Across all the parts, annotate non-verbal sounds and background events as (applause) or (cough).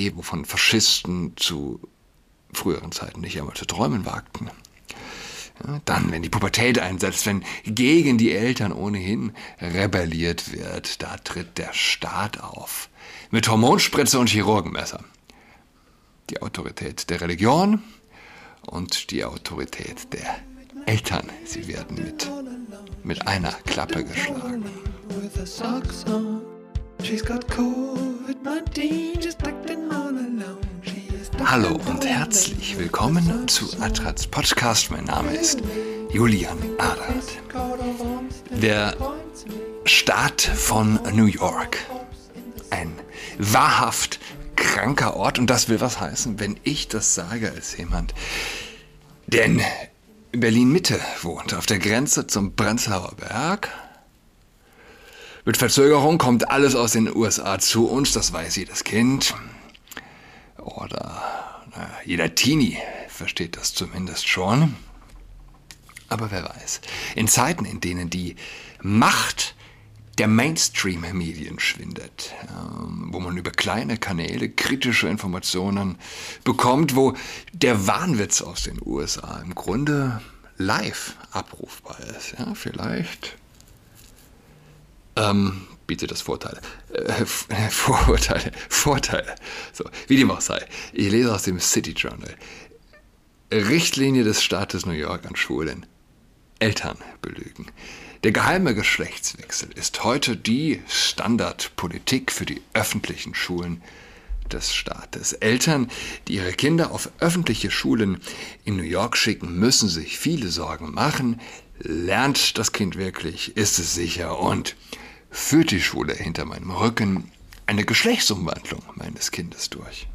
geben, wovon Faschisten zu früheren Zeiten nicht einmal zu träumen wagten. Dann, wenn die Pubertät einsetzt, wenn gegen die Eltern ohnehin rebelliert wird, da tritt der Staat auf. Mit Hormonspritze und Chirurgenmesser. Die Autorität der Religion und die Autorität der Eltern, sie werden mit, mit einer Klappe geschlagen. Hallo und herzlich willkommen zu Adrats Podcast. Mein Name ist Julian Adrat. Der Staat von New York. Ein wahrhaft kranker Ort und das will was heißen, wenn ich das sage als jemand, der in Berlin-Mitte wohnt, auf der Grenze zum Prenzlauer Berg. Mit Verzögerung kommt alles aus den USA zu uns, das weiß jedes Kind. Oder jeder Teenie versteht das zumindest schon. Aber wer weiß, in Zeiten, in denen die Macht der Mainstream-Medien schwindet, ähm, wo man über kleine Kanäle kritische Informationen bekommt, wo der Wahnwitz aus den USA im Grunde live abrufbar ist. Ja, vielleicht ähm, bietet das Vorteile. Äh, (laughs) Vorurteile, Vorteile. So, wie dem auch sei. Ich lese aus dem City Journal. Richtlinie des Staates New York an Schulen. Eltern belügen. Der geheime Geschlechtswechsel ist heute die Standardpolitik für die öffentlichen Schulen des Staates. Eltern, die ihre Kinder auf öffentliche Schulen in New York schicken, müssen sich viele Sorgen machen. Lernt das Kind wirklich? Ist es sicher? Und führt die Schule hinter meinem Rücken eine Geschlechtsumwandlung meines Kindes durch?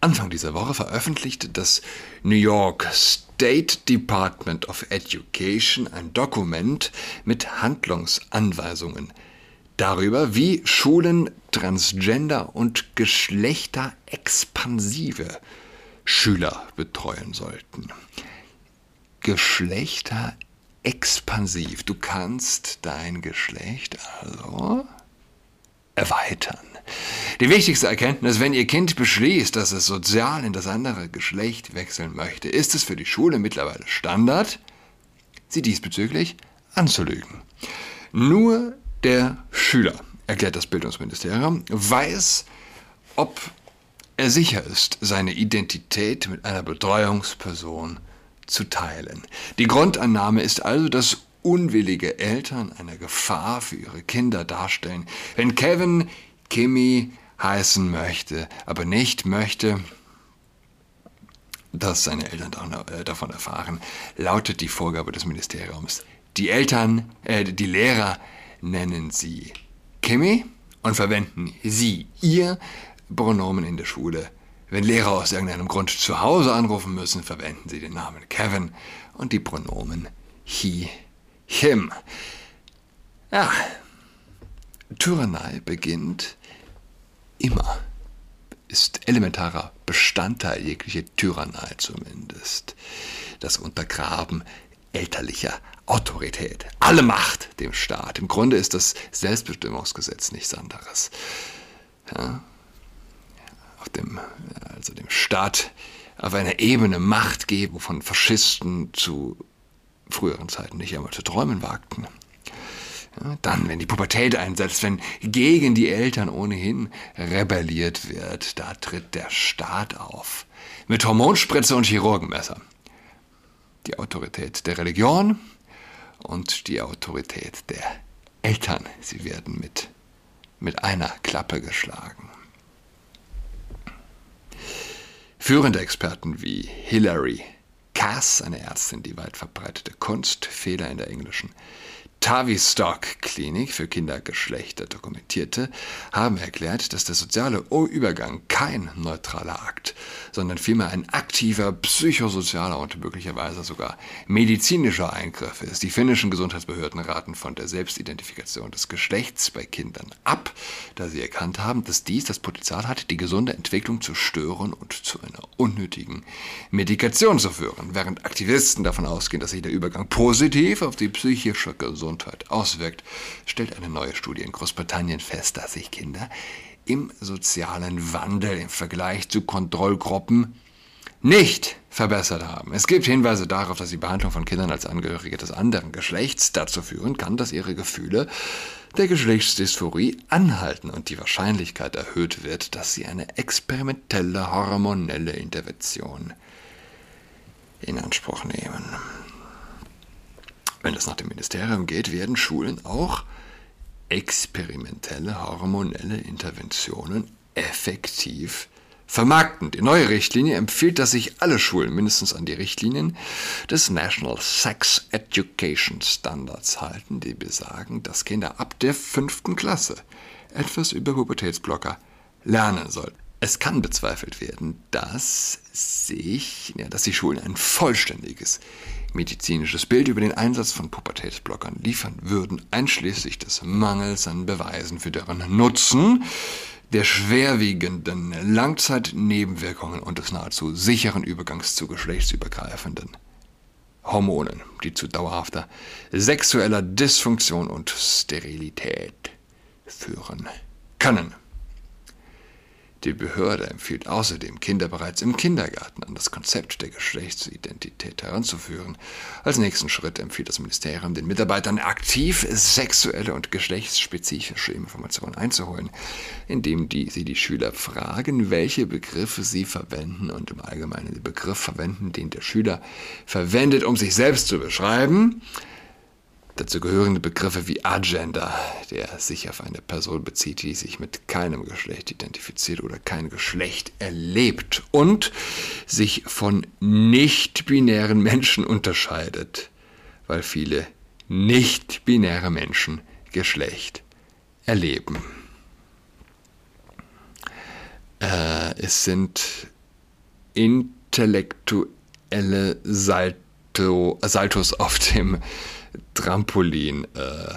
Anfang dieser Woche veröffentlichte das New York State Department of Education ein Dokument mit Handlungsanweisungen darüber, wie Schulen transgender und geschlechterexpansive Schüler betreuen sollten. Geschlechterexpansiv. Du kannst dein Geschlecht also erweitern. Die wichtigste Erkenntnis, wenn Ihr Kind beschließt, dass es sozial in das andere Geschlecht wechseln möchte, ist es für die Schule mittlerweile Standard, sie diesbezüglich anzulügen. Nur der Schüler, erklärt das Bildungsministerium, weiß, ob er sicher ist, seine Identität mit einer Betreuungsperson zu teilen. Die Grundannahme ist also, dass unwillige Eltern eine Gefahr für ihre Kinder darstellen. Wenn Kevin Kimmy heißen möchte, aber nicht möchte, dass seine Eltern äh, davon erfahren, lautet die Vorgabe des Ministeriums. Die Eltern, äh, die Lehrer nennen sie Kimmy und verwenden sie ihr Pronomen in der Schule. Wenn Lehrer aus irgendeinem Grund zu Hause anrufen müssen, verwenden sie den Namen Kevin und die Pronomen he, him. Ja, Tyrannei beginnt immer, ist elementarer Bestandteil jeglicher Tyrannei zumindest. Das Untergraben elterlicher Autorität, alle Macht dem Staat. Im Grunde ist das Selbstbestimmungsgesetz nichts anderes. Ja? Auf dem, also dem Staat auf einer Ebene Macht geben, wovon Faschisten zu früheren Zeiten nicht einmal zu träumen wagten. Ja, dann, wenn die Pubertät einsetzt, wenn gegen die Eltern ohnehin rebelliert wird, da tritt der Staat auf. Mit Hormonspritze und Chirurgenmesser. Die Autorität der Religion und die Autorität der Eltern. Sie werden mit, mit einer Klappe geschlagen. Führende Experten wie Hilary Cass, eine Ärztin, die weit verbreitete Kunstfehler in der englischen Tavistock Klinik für Kindergeschlechter dokumentierte, haben erklärt, dass der soziale Übergang kein neutraler Akt, sondern vielmehr ein aktiver psychosozialer und möglicherweise sogar medizinischer Eingriff ist. Die finnischen Gesundheitsbehörden raten von der Selbstidentifikation des Geschlechts bei Kindern ab, da sie erkannt haben, dass dies das Potenzial hat, die gesunde Entwicklung zu stören und zu einer unnötigen Medikation zu führen, während Aktivisten davon ausgehen, dass sich der Übergang positiv auf die psychische Gesundheit Gesundheit auswirkt, stellt eine neue Studie in Großbritannien fest, dass sich Kinder im sozialen Wandel im Vergleich zu Kontrollgruppen nicht verbessert haben. Es gibt Hinweise darauf, dass die Behandlung von Kindern als Angehörige des anderen Geschlechts dazu führen kann, dass ihre Gefühle der Geschlechtsdysphorie anhalten und die Wahrscheinlichkeit erhöht wird, dass sie eine experimentelle hormonelle Intervention in Anspruch nehmen. Wenn es nach dem Ministerium geht, werden Schulen auch experimentelle hormonelle Interventionen effektiv vermarkten. Die neue Richtlinie empfiehlt, dass sich alle Schulen mindestens an die Richtlinien des National Sex Education Standards halten, die besagen, dass Kinder ab der fünften Klasse etwas über Pubertätsblocker lernen sollten. Es kann bezweifelt werden, dass sich, ja, dass die Schulen ein vollständiges medizinisches Bild über den Einsatz von Pubertätsblockern liefern würden, einschließlich des Mangels an Beweisen für deren Nutzen, der schwerwiegenden Langzeitnebenwirkungen und des nahezu sicheren Übergangs zu geschlechtsübergreifenden Hormonen, die zu dauerhafter sexueller Dysfunktion und Sterilität führen können. Die Behörde empfiehlt außerdem, Kinder bereits im Kindergarten an das Konzept der Geschlechtsidentität heranzuführen. Als nächsten Schritt empfiehlt das Ministerium den Mitarbeitern aktiv sexuelle und geschlechtsspezifische Informationen einzuholen, indem die, sie die Schüler fragen, welche Begriffe sie verwenden und im Allgemeinen den Begriff verwenden, den der Schüler verwendet, um sich selbst zu beschreiben Dazu gehören Begriffe wie Agender, der sich auf eine Person bezieht, die sich mit keinem Geschlecht identifiziert oder kein Geschlecht erlebt und sich von nicht-binären Menschen unterscheidet, weil viele nicht-binäre Menschen Geschlecht erleben. Äh, es sind intellektuelle Salto, Saltos auf dem Trampolin. Äh,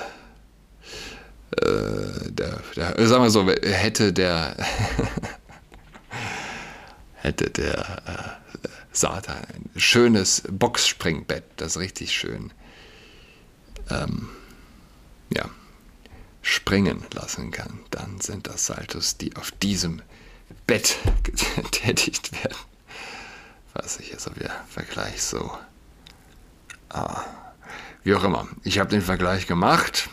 äh, der, der, sagen wir so, hätte der (laughs) hätte der äh, Satan ein schönes Boxspringbett, das richtig schön ähm, ja, springen lassen kann, dann sind das Saltos, die auf diesem Bett (laughs) getätigt werden. Was ich jetzt wieder Vergleich so. Ah. Wie auch immer. Ich habe den Vergleich gemacht.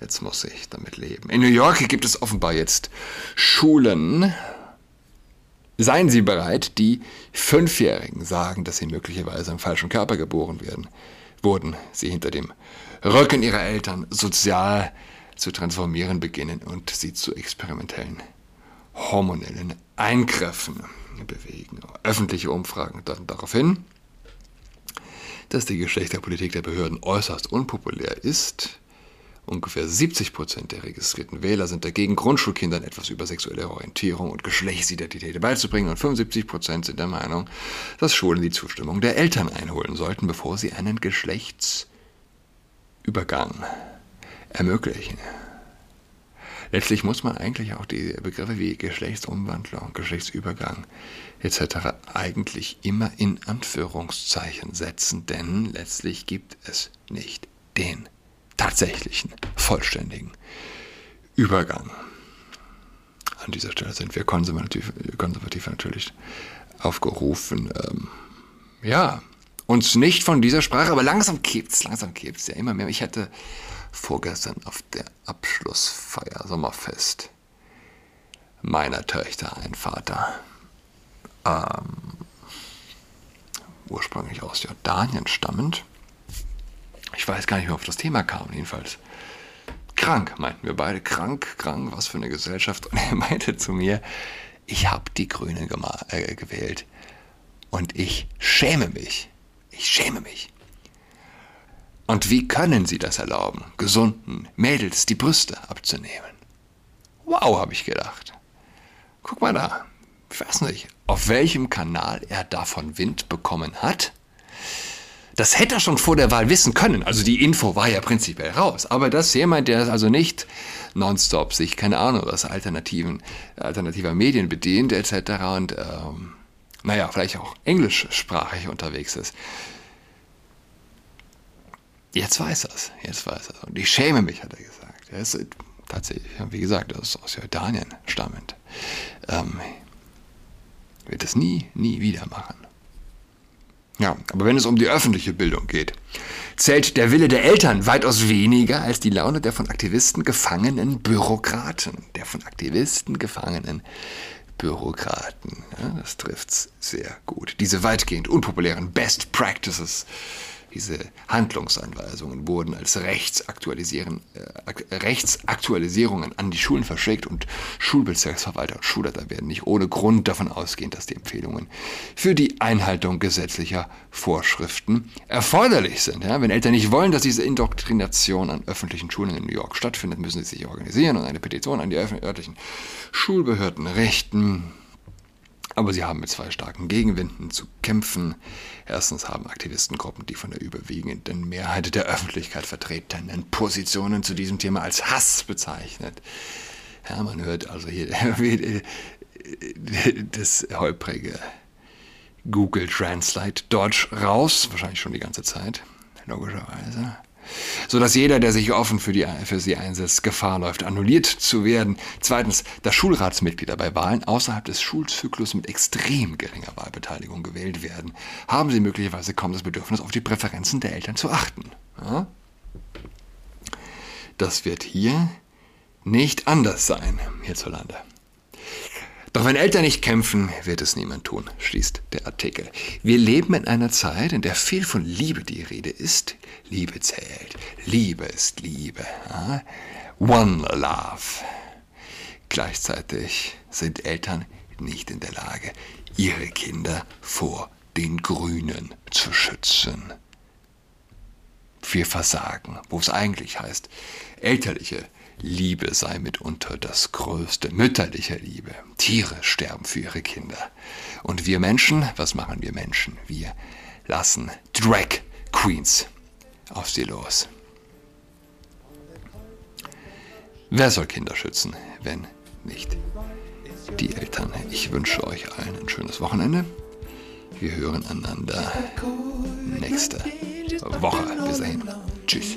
Jetzt muss ich damit leben. In New York gibt es offenbar jetzt Schulen. Seien Sie bereit, die Fünfjährigen sagen, dass sie möglicherweise im falschen Körper geboren werden, wurden, sie hinter dem Rücken ihrer Eltern sozial zu transformieren beginnen und sie zu experimentellen hormonellen Eingriffen bewegen. Öffentliche Umfragen deuten darauf hin, dass die Geschlechterpolitik der Behörden äußerst unpopulär ist. Ungefähr 70 Prozent der registrierten Wähler sind dagegen, Grundschulkindern etwas über sexuelle Orientierung und Geschlechtsidentität beizubringen und 75 Prozent sind der Meinung, dass Schulen die Zustimmung der Eltern einholen sollten, bevor sie einen Geschlechtsübergang ermöglichen. Letztlich muss man eigentlich auch die Begriffe wie Geschlechtsumwandlung, Geschlechtsübergang etc. eigentlich immer in Anführungszeichen setzen, denn letztlich gibt es nicht den tatsächlichen, vollständigen Übergang. An dieser Stelle sind wir konservativ, konservativ natürlich aufgerufen, ähm, ja, uns nicht von dieser Sprache, aber langsam kippt's, langsam kippt's ja immer mehr. Ich hatte vorgestern auf der Abschlussfeier Sommerfest meiner Töchter ein Vater, ähm, ursprünglich aus Jordanien stammend. Ich weiß gar nicht mehr, auf das Thema kam, jedenfalls. Krank, meinten wir beide. Krank, krank, was für eine Gesellschaft. Und er (laughs) meinte zu mir, ich habe die Grünen äh, gewählt und ich schäme mich. Ich schäme mich. Und wie können sie das erlauben, gesunden Mädels die Brüste abzunehmen? Wow, habe ich gedacht. Guck mal da. Ich weiß nicht, auf welchem Kanal er davon Wind bekommen hat. Das hätte er schon vor der Wahl wissen können. Also die Info war ja prinzipiell raus. Aber das jemand, der also nicht nonstop sich, keine Ahnung, was alternativen, alternativer Medien bedient etc. und ähm, naja, vielleicht auch englischsprachig unterwegs ist, Jetzt weiß er es, jetzt weiß er es. Und ich schäme mich, hat er gesagt. tatsächlich, wie gesagt, ist aus Jordanien stammend, ähm, wird es nie, nie wieder machen. Ja, aber wenn es um die öffentliche Bildung geht, zählt der Wille der Eltern weitaus weniger als die Laune der von Aktivisten gefangenen Bürokraten. Der von Aktivisten gefangenen Bürokraten. Ja, das trifft's sehr gut. Diese weitgehend unpopulären Best Practices diese Handlungsanweisungen wurden als Rechtsaktualisieren, äh, Rechtsaktualisierungen an die Schulen verschickt und Schulbezirksverwalter und Schulleiter werden nicht ohne Grund davon ausgehen, dass die Empfehlungen für die Einhaltung gesetzlicher Vorschriften erforderlich sind. Ja, wenn Eltern nicht wollen, dass diese Indoktrination an öffentlichen Schulen in New York stattfindet, müssen sie sich organisieren und eine Petition an die örtlichen Schulbehörden richten. Aber sie haben mit zwei starken Gegenwinden zu kämpfen. Erstens haben Aktivistengruppen die von der überwiegenden Mehrheit der Öffentlichkeit vertretenen Positionen zu diesem Thema als Hass bezeichnet. Ja, man hört also hier (laughs) das holprige Google Translate Deutsch raus, wahrscheinlich schon die ganze Zeit, logischerweise sodass jeder, der sich offen für, die, für sie einsetzt, Gefahr läuft, annulliert zu werden. Zweitens, dass Schulratsmitglieder bei Wahlen außerhalb des Schulzyklus mit extrem geringer Wahlbeteiligung gewählt werden, haben sie möglicherweise kaum das Bedürfnis, auf die Präferenzen der Eltern zu achten. Ja? Das wird hier nicht anders sein, hierzulande. Doch wenn Eltern nicht kämpfen, wird es niemand tun, schließt der Artikel. Wir leben in einer Zeit, in der viel von Liebe die Rede ist. Liebe zählt. Liebe ist Liebe. One love. Gleichzeitig sind Eltern nicht in der Lage, ihre Kinder vor den Grünen zu schützen. Wir versagen, wo es eigentlich heißt, elterliche Liebe sei mitunter das Größte, mütterliche Liebe. Tiere sterben für ihre Kinder. Und wir Menschen, was machen wir Menschen? Wir lassen Drag Queens auf sie los. Wer soll Kinder schützen, wenn nicht die Eltern? Ich wünsche euch allen ein schönes Wochenende. Wir hören einander nächste Woche. Bis dahin. Tschüss.